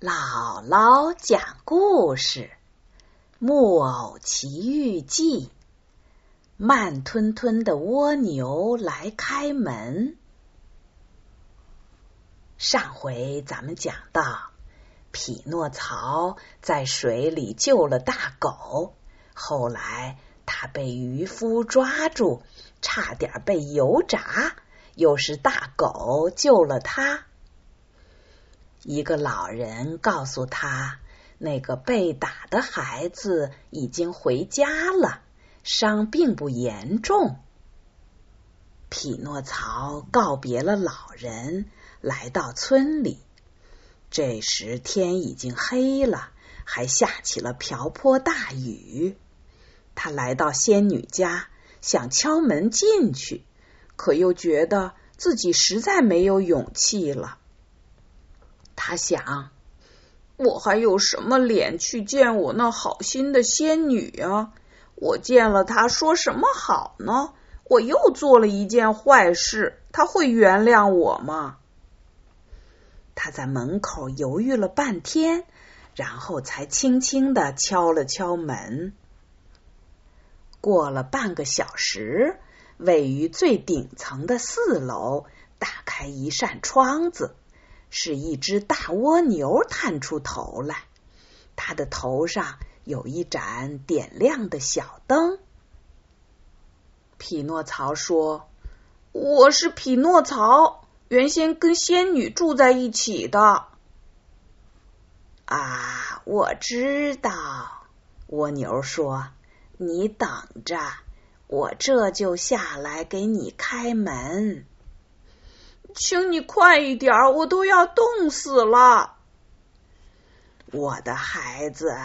姥姥讲故事：《木偶奇遇记》。慢吞吞的蜗牛来开门。上回咱们讲到，匹诺曹在水里救了大狗，后来他被渔夫抓住，差点被油炸，又是大狗救了他。一个老人告诉他，那个被打的孩子已经回家了，伤并不严重。匹诺曹告别了老人，来到村里。这时天已经黑了，还下起了瓢泼大雨。他来到仙女家，想敲门进去，可又觉得自己实在没有勇气了。他想，我还有什么脸去见我那好心的仙女啊？我见了她说什么好呢？我又做了一件坏事，她会原谅我吗？他在门口犹豫了半天，然后才轻轻的敲了敲门。过了半个小时，位于最顶层的四楼打开一扇窗子。是一只大蜗牛探出头来，它的头上有一盏点亮的小灯。匹诺曹说：“我是匹诺曹，原先跟仙女住在一起的。”啊，我知道。蜗牛说：“你等着，我这就下来给你开门。”请你快一点，我都要冻死了。我的孩子，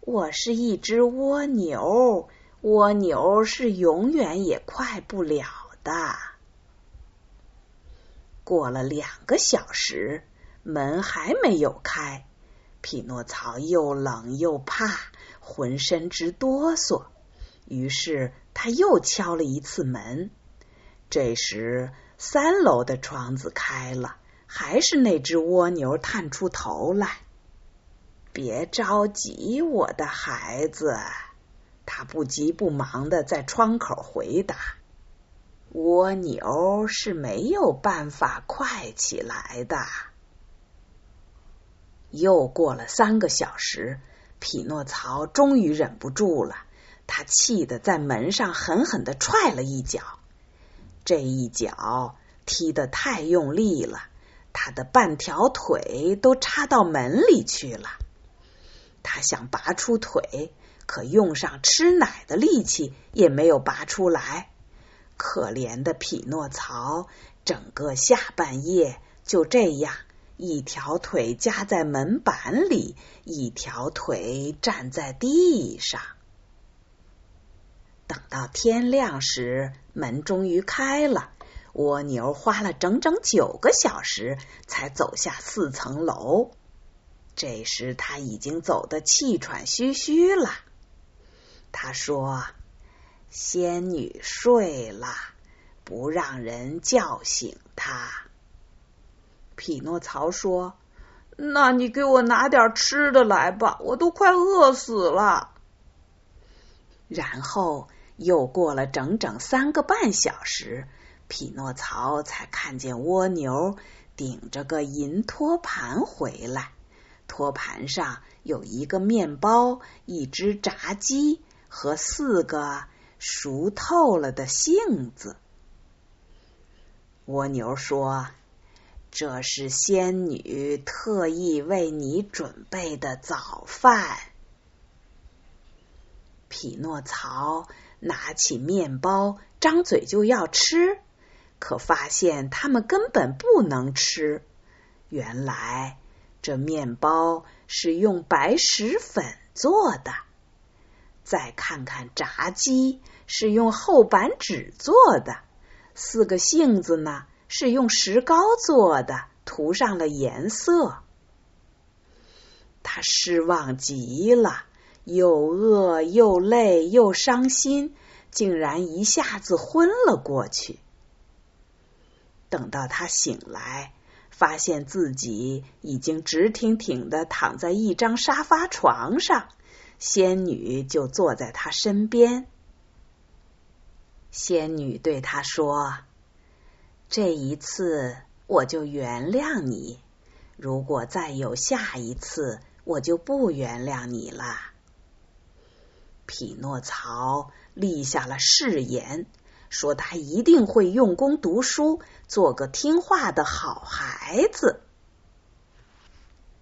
我是一只蜗牛，蜗牛是永远也快不了的。过了两个小时，门还没有开，匹诺曹又冷又怕，浑身直哆嗦。于是他又敲了一次门。这时。三楼的窗子开了，还是那只蜗牛探出头来。别着急，我的孩子，他不急不忙的在窗口回答：“蜗牛是没有办法快起来的。”又过了三个小时，匹诺曹终于忍不住了，他气得在门上狠狠的踹了一脚。这一脚踢得太用力了，他的半条腿都插到门里去了。他想拔出腿，可用上吃奶的力气也没有拔出来。可怜的匹诺曹，整个下半夜就这样，一条腿夹在门板里，一条腿站在地上。到天亮时，门终于开了。蜗牛花了整整九个小时才走下四层楼。这时他已经走得气喘吁吁了。他说：“仙女睡了，不让人叫醒她。”匹诺曹说：“那你给我拿点吃的来吧，我都快饿死了。”然后。又过了整整三个半小时，匹诺曹才看见蜗牛顶着个银托盘回来，托盘上有一个面包、一只炸鸡和四个熟透了的杏子。蜗牛说：“这是仙女特意为你准备的早饭。”匹诺曹。拿起面包，张嘴就要吃，可发现他们根本不能吃。原来这面包是用白石粉做的。再看看炸鸡，是用厚板纸做的。四个杏子呢，是用石膏做的，涂上了颜色。他失望极了。又饿又累又伤心，竟然一下子昏了过去。等到他醒来，发现自己已经直挺挺的躺在一张沙发床上，仙女就坐在他身边。仙女对他说：“这一次我就原谅你，如果再有下一次，我就不原谅你了。”匹诺曹立下了誓言，说他一定会用功读书，做个听话的好孩子。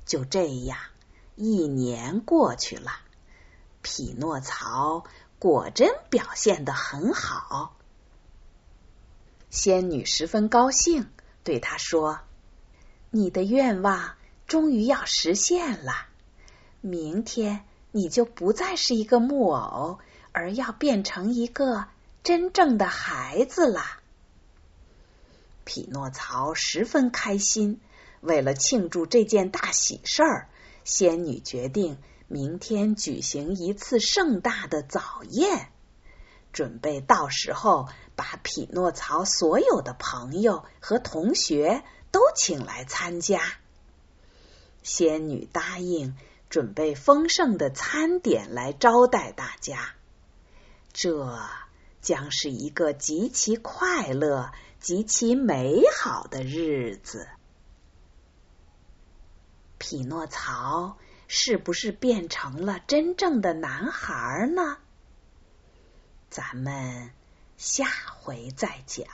就这样，一年过去了，匹诺曹果真表现的很好。仙女十分高兴，对他说：“你的愿望终于要实现了，明天。”你就不再是一个木偶，而要变成一个真正的孩子了。匹诺曹十分开心，为了庆祝这件大喜事儿，仙女决定明天举行一次盛大的早宴，准备到时候把匹诺曹所有的朋友和同学都请来参加。仙女答应。准备丰盛的餐点来招待大家，这将是一个极其快乐、极其美好的日子。匹诺曹是不是变成了真正的男孩呢？咱们下回再讲。